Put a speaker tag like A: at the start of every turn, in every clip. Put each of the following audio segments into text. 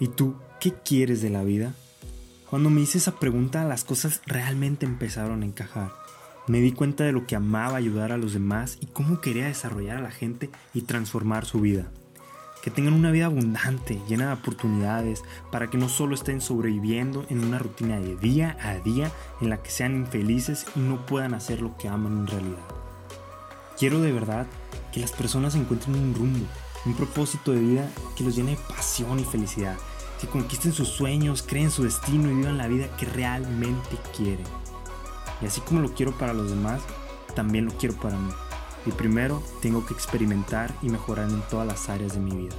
A: ¿Y tú qué quieres de la vida? Cuando me hice esa pregunta las cosas realmente empezaron a encajar. Me di cuenta de lo que amaba ayudar a los demás y cómo quería desarrollar a la gente y transformar su vida. Que tengan una vida abundante, llena de oportunidades, para que no solo estén sobreviviendo en una rutina de día a día en la que sean infelices y no puedan hacer lo que aman en realidad. Quiero de verdad que las personas encuentren un rumbo, un propósito de vida que los llene de pasión y felicidad, que conquisten sus sueños, creen su destino y vivan la vida que realmente quieren. Y así como lo quiero para los demás, también lo quiero para mí. Y primero tengo que experimentar y mejorar en todas las áreas de mi vida.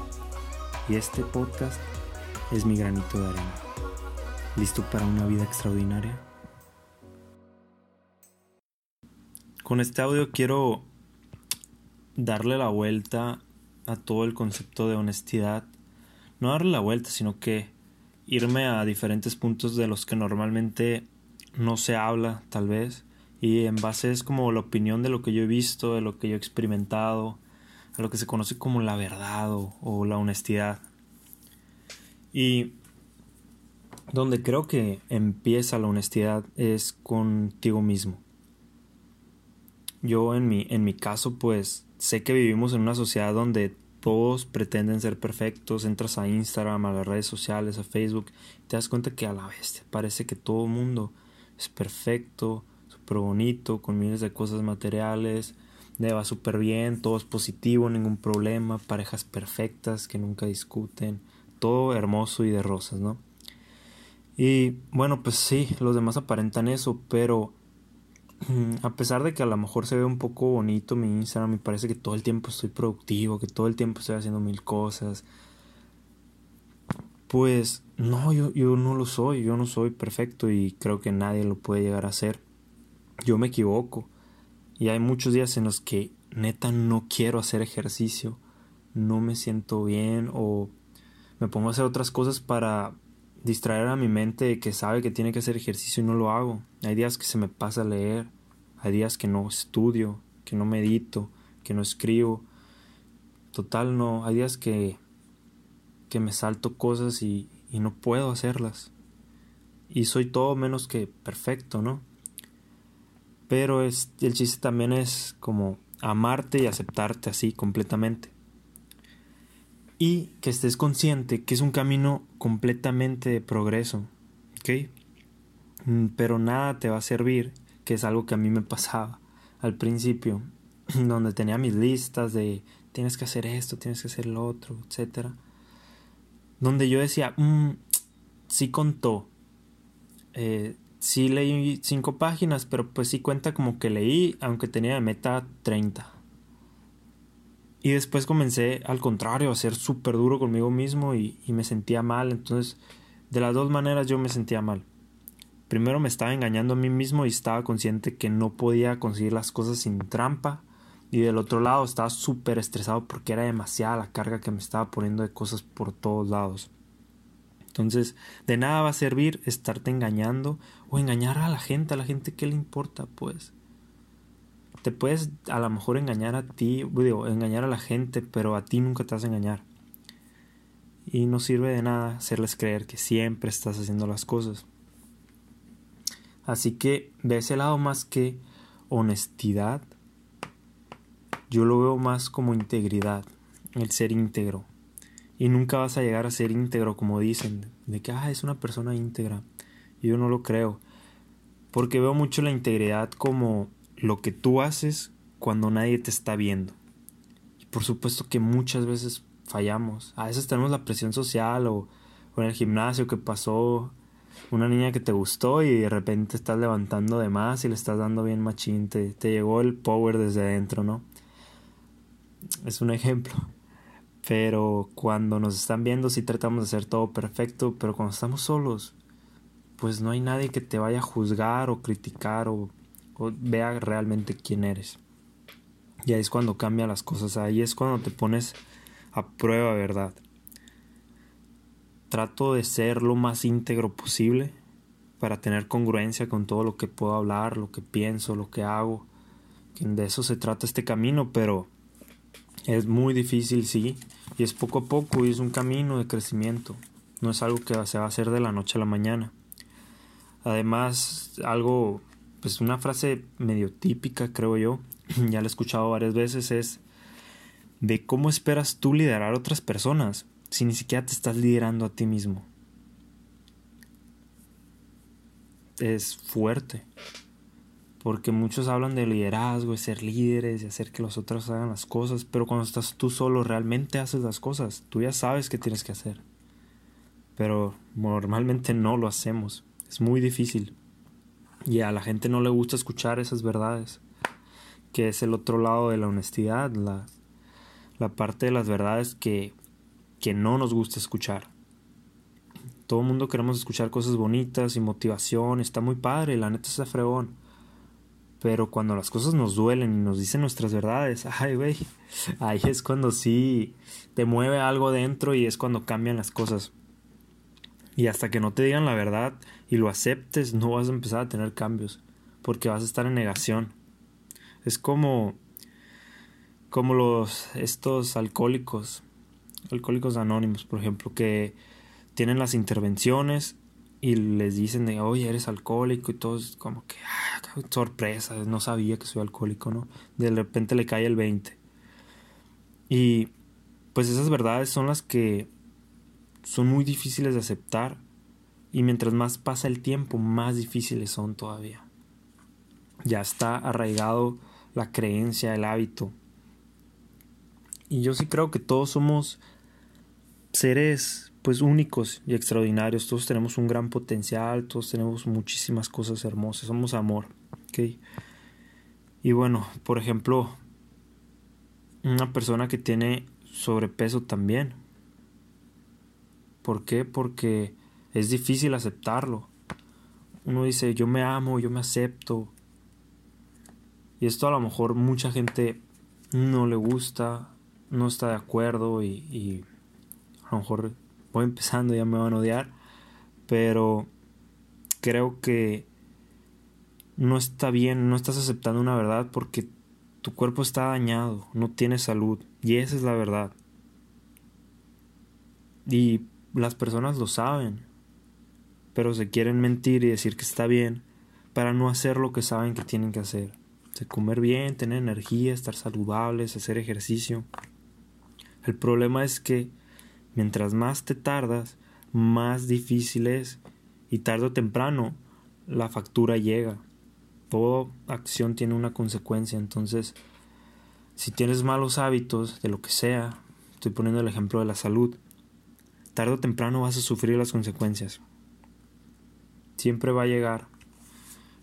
A: Y este podcast es mi granito de arena. ¿Listo para una vida extraordinaria? Con este audio quiero darle la vuelta a todo el concepto de honestidad. No darle la vuelta, sino que irme a diferentes puntos de los que normalmente no se habla, tal vez. Y en base es como la opinión de lo que yo he visto, de lo que yo he experimentado, a lo que se conoce como la verdad o, la honestidad. Y donde creo que empieza la honestidad es contigo mismo. Yo en mi, en mi caso pues sé que vivimos en una sociedad donde todos pretenden ser perfectos, entras a Instagram, a las redes sociales, a Facebook, te das cuenta que a la vez parece que todo el mundo es perfecto, súper bonito, con miles de cosas materiales, le va súper bien, todo es positivo, ningún problema, parejas perfectas que nunca discuten, todo hermoso y de rosas, ¿no? Y bueno, pues sí, los demás aparentan eso, pero a pesar de que a lo mejor se ve un poco bonito mi Instagram, me parece que todo el tiempo estoy productivo, que todo el tiempo estoy haciendo mil cosas. Pues no, yo, yo no lo soy, yo no soy perfecto y creo que nadie lo puede llegar a ser. Yo me equivoco y hay muchos días en los que neta no quiero hacer ejercicio, no me siento bien o me pongo a hacer otras cosas para distraer a mi mente que sabe que tiene que hacer ejercicio y no lo hago. Hay días que se me pasa a leer, hay días que no estudio, que no medito, que no escribo. Total, no. Hay días que, que me salto cosas y, y no puedo hacerlas. Y soy todo menos que perfecto, ¿no? Pero es, el chiste también es como amarte y aceptarte así completamente y que estés consciente que es un camino completamente de progreso, ¿ok? Mm, pero nada te va a servir, que es algo que a mí me pasaba al principio, donde tenía mis listas de tienes que hacer esto, tienes que hacer lo otro, etc. Donde yo decía, mm, sí contó, eh, sí leí cinco páginas, pero pues sí cuenta como que leí, aunque tenía de meta 30. Y después comencé al contrario a ser súper duro conmigo mismo y, me sentía mal. Entonces, de las dos maneras yo me sentía mal. Primero me estaba engañando a mí mismo y estaba consciente que no podía conseguir las cosas sin trampa. Y del otro lado estaba súper estresado porque era demasiada la carga que me estaba poniendo de cosas por todos lados. Entonces, de nada va a servir estarte engañando o engañar a la gente, a la gente que le importa, pues te puedes a lo mejor engañar a ti, digo, engañar a la gente, pero a ti nunca te vas a engañar. Y no sirve de nada hacerles creer que siempre estás haciendo las cosas. Así que de ese lado más que honestidad, yo lo veo más como integridad, el ser íntegro. Y nunca vas a llegar a ser íntegro como dicen, de que ah, es una persona íntegra. Yo no lo creo, porque veo mucho la integridad como lo que tú haces cuando nadie te está viendo. Y por supuesto que muchas veces fallamos. A veces tenemos la presión social o, en el gimnasio que pasó una niña que te gustó y de repente estás levantando de más y le estás dando bien machín. Te, te llegó el power desde adentro, ¿no? Es un ejemplo. Pero cuando nos están viendo sí tratamos de hacer todo perfecto, pero cuando estamos solos, pues no hay nadie que te vaya a juzgar o criticar o o vea realmente quién eres. Y ahí es cuando cambian las cosas, ahí es cuando te pones a prueba, ¿verdad? Trato de ser lo más íntegro posible para tener congruencia con todo lo que puedo hablar, lo que pienso, lo que hago. De eso se trata este camino, pero es muy difícil, sí, y es poco a poco y es un camino de crecimiento. no es algo que se va a hacer de la noche a la mañana. Además, algo, pues una frase medio típica, creo yo, ya la he escuchado varias veces, es de cómo esperas tú liderar a otras personas si ni siquiera te estás liderando a ti mismo. Es fuerte. Porque muchos hablan de liderazgo, de ser líderes, de hacer que los otros hagan las cosas, pero cuando estás tú solo realmente haces las cosas, tú ya sabes qué tienes que hacer. Pero normalmente no lo hacemos, es muy difícil. Y a la gente no le gusta escuchar esas verdades, que es el otro lado de la honestidad, la, la parte de las verdades que, que no nos gusta escuchar. Todo el mundo queremos escuchar cosas bonitas y motivación, está muy padre, la neta está fregón pero cuando las cosas nos duelen y nos dicen nuestras verdades, ay, güey, ahí es cuando sí te mueve algo dentro y es cuando cambian las cosas. Y hasta que no te digan la verdad y lo aceptes, no vas a empezar a tener cambios, porque vas a estar en negación. Es como como los estos alcohólicos, alcohólicos anónimos, por ejemplo, que tienen las intervenciones y les dicen de, oye, eres alcohólico y todos como que, ah, sorpresa, no sabía que soy alcohólico, ¿no? De repente le cae el 20. Y pues esas verdades son las que son muy difíciles de aceptar y mientras más pasa el tiempo, más difíciles son todavía. Ya está arraigado la creencia, el hábito. Y yo sí creo que todos somos seres pues únicos y extraordinarios. Todos tenemos un gran potencial, todos tenemos muchísimas cosas hermosas, somos amor. Y bueno, por ejemplo, una persona que tiene sobrepeso también. ¿Por qué? Porque es difícil aceptarlo. Uno dice, yo me amo, yo me acepto. Y esto a lo mejor mucha gente no le gusta, no está de acuerdo y, y a lo mejor voy empezando, ya me van a odiar, pero creo que no está bien, no estás aceptando una verdad porque tu cuerpo está dañado, no tienes salud, y esa es la verdad. Y las personas lo saben, pero se quieren mentir y decir que está bien para no hacer lo que saben que tienen que hacer. comer bien, tener energía, estar saludables, hacer ejercicio. El problema es que mientras más te tardas, más difícil es y tarde o temprano la factura llega. Toda acción tiene una consecuencia, entonces si tienes malos hábitos de lo que sea, estoy poniendo el ejemplo de la salud, tarde o temprano vas a sufrir las consecuencias. Siempre va a llegar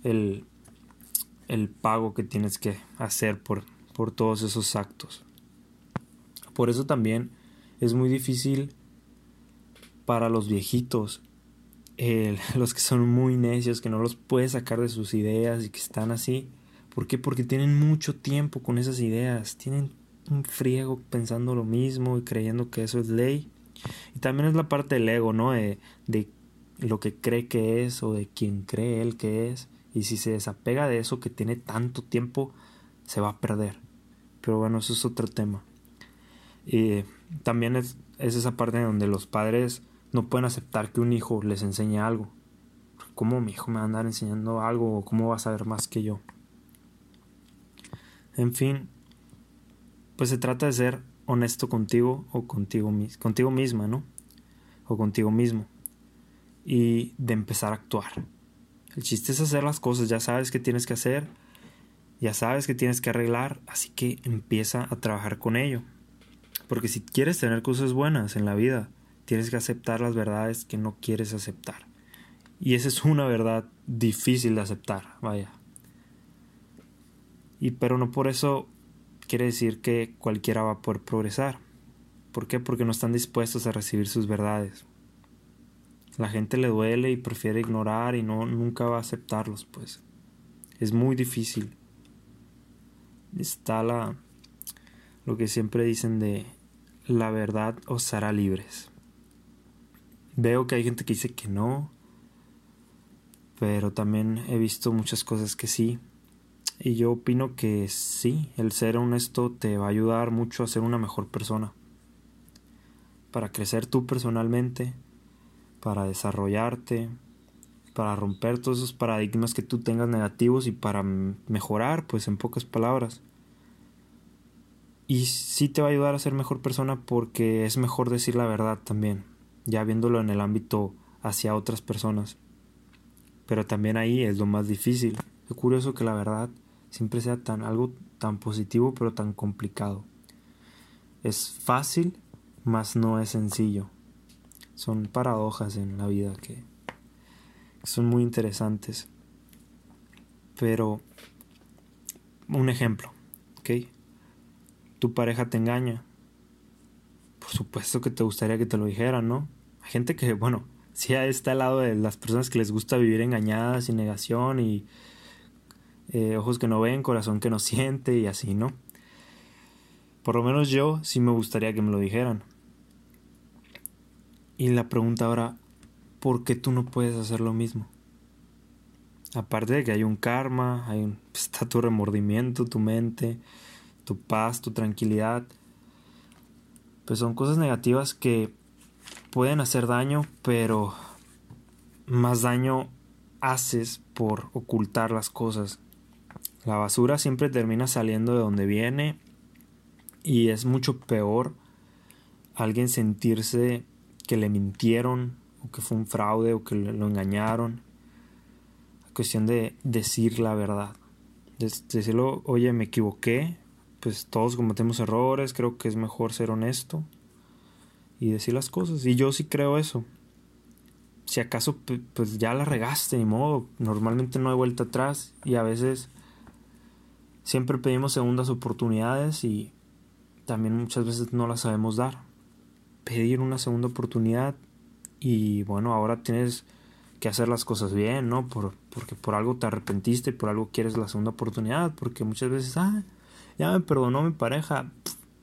A: el, el pago que tienes que hacer por, por todos esos actos. Por eso también es muy difícil para los viejitos, los que son muy necios, que no los puedes sacar de sus ideas y que están así. ¿Por qué? Porque tienen mucho tiempo con esas ideas, tienen un friego pensando lo mismo y creyendo que eso es ley. Y también es la parte del ego, ¿no? De, de lo que cree que es o de quien cree él que es. Y si se desapega de eso que tiene tanto tiempo, se va a perder. Pero bueno, eso es otro tema. Y también es, esa parte donde los padres no pueden aceptar que un hijo les enseñe algo. ¿Cómo mi hijo me va a andar enseñando algo o cómo va a saber más que yo? En fin, pues se trata de ser honesto contigo o contigo, contigo misma, ¿no? O contigo mismo. Y de empezar a actuar. El chiste es hacer las cosas, ya sabes qué tienes que hacer, ya sabes que tienes que arreglar, así que empieza a trabajar con ello. Porque si quieres tener cosas buenas en la vida, tienes que aceptar las verdades que no quieres aceptar. Y esa es una verdad difícil de aceptar, vaya. Y pero no por eso quiere decir que cualquiera va a poder progresar. ¿Por qué? Porque no están dispuestos a recibir sus verdades. La gente le duele y prefiere ignorar y no nunca va a aceptarlos, pues. Es muy difícil. Está la lo que siempre dicen de la verdad os hará libres. Veo que hay gente que dice que no, pero también he visto muchas cosas que sí. Y yo opino que sí, el ser honesto te va a ayudar mucho a ser una mejor persona. Para crecer tú personalmente para desarrollarte, para romper todos esos paradigmas que tú tengas negativos y para mejorar, pues en pocas palabras. Y sí te va a ayudar a ser mejor persona porque es mejor decir la verdad también, ya viéndolo en el ámbito hacia otras personas. Pero también ahí es lo más difícil. Es curioso que la verdad siempre sea tan algo tan positivo pero tan complicado. Es fácil, mas no es sencillo. Son paradojas en la vida que son muy interesantes. Pero, un ejemplo, ¿ok? Tu pareja te engaña. Por supuesto que te gustaría que te lo dijeran, ¿no? Hay gente que, bueno, sí está al lado de las personas que les gusta vivir engañadas y negación y eh, ojos que no ven, corazón que no siente y así, ¿no? Por lo menos yo sí me gustaría que me lo dijeran. Y la pregunta ahora, ¿por qué tú no puedes hacer lo mismo? Aparte de que hay un karma, hay un, está tu remordimiento, tu mente, tu paz, tu tranquilidad. Pues son cosas negativas que pueden hacer daño, pero más daño haces por ocultar las cosas. La basura siempre termina saliendo de donde viene y es mucho peor alguien sentirse que le mintieron o que fue un fraude o que lo engañaron. Cuestión de decir la verdad. decirlo, oye, me equivoqué. Pues todos cometemos errores, creo que es mejor ser honesto y decir las cosas. Y yo sí creo eso. Si acaso pues ya la regaste, ni modo. Normalmente no hay vuelta atrás y a veces siempre pedimos segundas oportunidades y también muchas veces no las sabemos dar. Pedir una segunda oportunidad y bueno, ahora tienes que hacer las cosas bien, ¿no? Por, porque por algo te arrepentiste, por algo quieres la segunda oportunidad, porque muchas veces, ah, ya me perdonó mi pareja,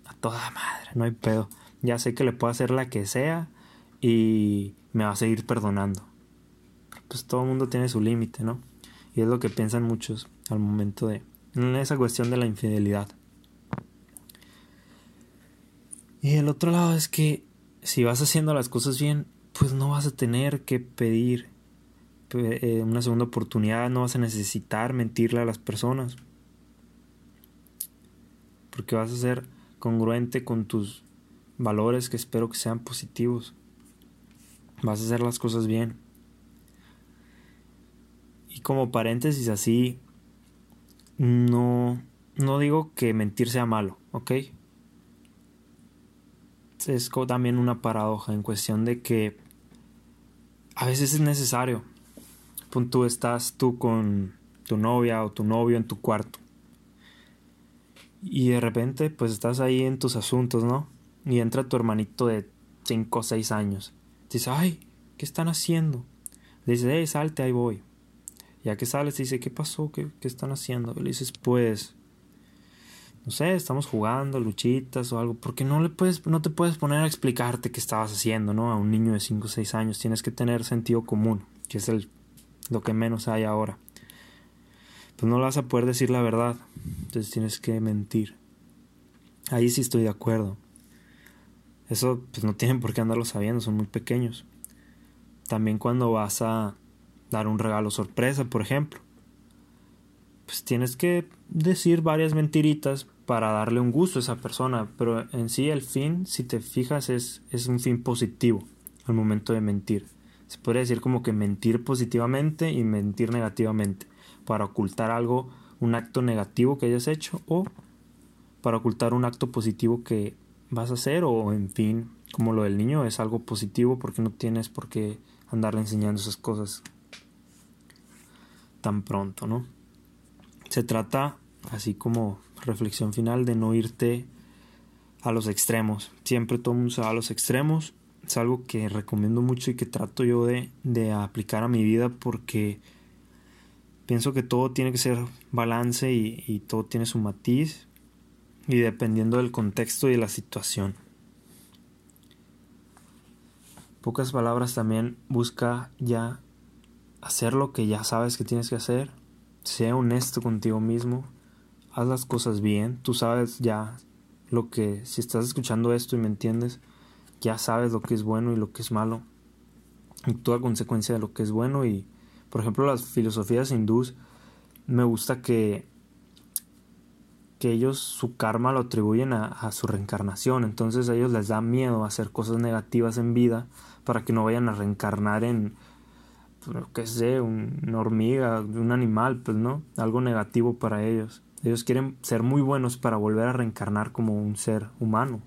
A: a toda madre, no hay pedo. Ya sé que le puedo hacer la que sea y me va a seguir perdonando. Pues todo el mundo tiene su límite, ¿no? Y es lo que piensan muchos al momento de en esa cuestión de la infidelidad. Y el otro lado es que si vas haciendo las cosas bien, pues no vas a tener que pedir eh, una segunda oportunidad, no vas a necesitar mentirle a las personas. Porque vas a ser congruente con tus valores que espero que sean positivos. Vas a hacer las cosas bien. Y como paréntesis así, no, no digo que mentir sea malo, ¿ok? Es también una paradoja en cuestión de que a veces es necesario. Tú estás tú con tu novia o tu novio en tu cuarto. Y de repente pues estás ahí en tus asuntos, ¿no? Y entra tu hermanito de 5 o 6 años. Dice, ay, ¿qué están haciendo? Le dice, hey, salte, ahí voy. Ya que sales, dice, ¿qué pasó? ¿Qué, ¿Qué, están haciendo? Y le dices, pues, no sé, estamos jugando, luchitas o algo. Porque no, le puedes, no te puedes poner a explicarte qué estabas haciendo, ¿no? A un niño de 5 o 6 años. Tienes que tener sentido común, que es el, lo que menos hay ahora. Pues no le vas a poder decir la verdad. Entonces tienes que mentir. Ahí sí estoy de acuerdo. Eso pues no tienen por qué andarlo sabiendo, son muy pequeños. También cuando vas a dar un regalo sorpresa, por ejemplo. Pues tienes que decir varias mentiritas para darle un gusto a esa persona, pero en sí el fin, si te fijas, es, es un fin positivo al momento de mentir. Se puede decir como que mentir positivamente y mentir negativamente, para ocultar algo, un acto negativo que hayas hecho o para ocultar un acto positivo que vas a hacer o en fin, como lo del niño es algo positivo porque no tienes por qué andarle enseñando esas cosas tan pronto, ¿no? Se trata, así como reflexión final, de no irte a los extremos. Siempre todo a los extremos. Es algo que recomiendo mucho y que trato yo de, de aplicar a mi vida porque pienso que todo tiene que ser balance y, y todo tiene su matiz y dependiendo del contexto y de la situación. Pocas palabras también busca ya hacer lo que ya sabes que tienes que hacer. Sea honesto contigo mismo. Haz las cosas bien. Tú sabes ya lo que, si estás escuchando esto y me entiendes, ya sabes lo que es bueno y lo que es malo. actúa a consecuencia de lo que es bueno y, por ejemplo, las filosofías hindús, me gusta que, que ellos su karma lo atribuyen a, su reencarnación, entonces a ellos les da miedo hacer cosas negativas en vida para que no vayan a reencarnar en, que sé, una hormiga, un animal, pues no, algo negativo para ellos. Ellos quieren ser muy buenos para volver a reencarnar como un ser humano,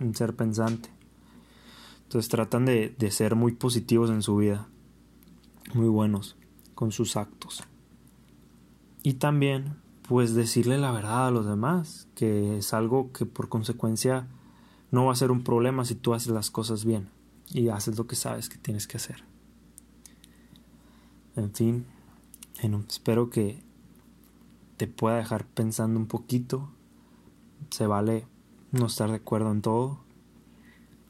A: un ser pensante. Entonces tratan de, de ser muy positivos en su vida, muy buenos con sus actos. Y también, pues decirle la verdad a los demás, que es algo que por consecuencia no va a ser un problema si tú haces las cosas bien y haces lo que sabes que tienes que hacer. En fin, espero que te pueda dejar pensando un poquito. Se vale no estar de acuerdo en todo.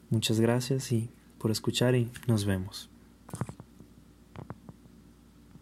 A: Muchas gracias y por escuchar y nos vemos.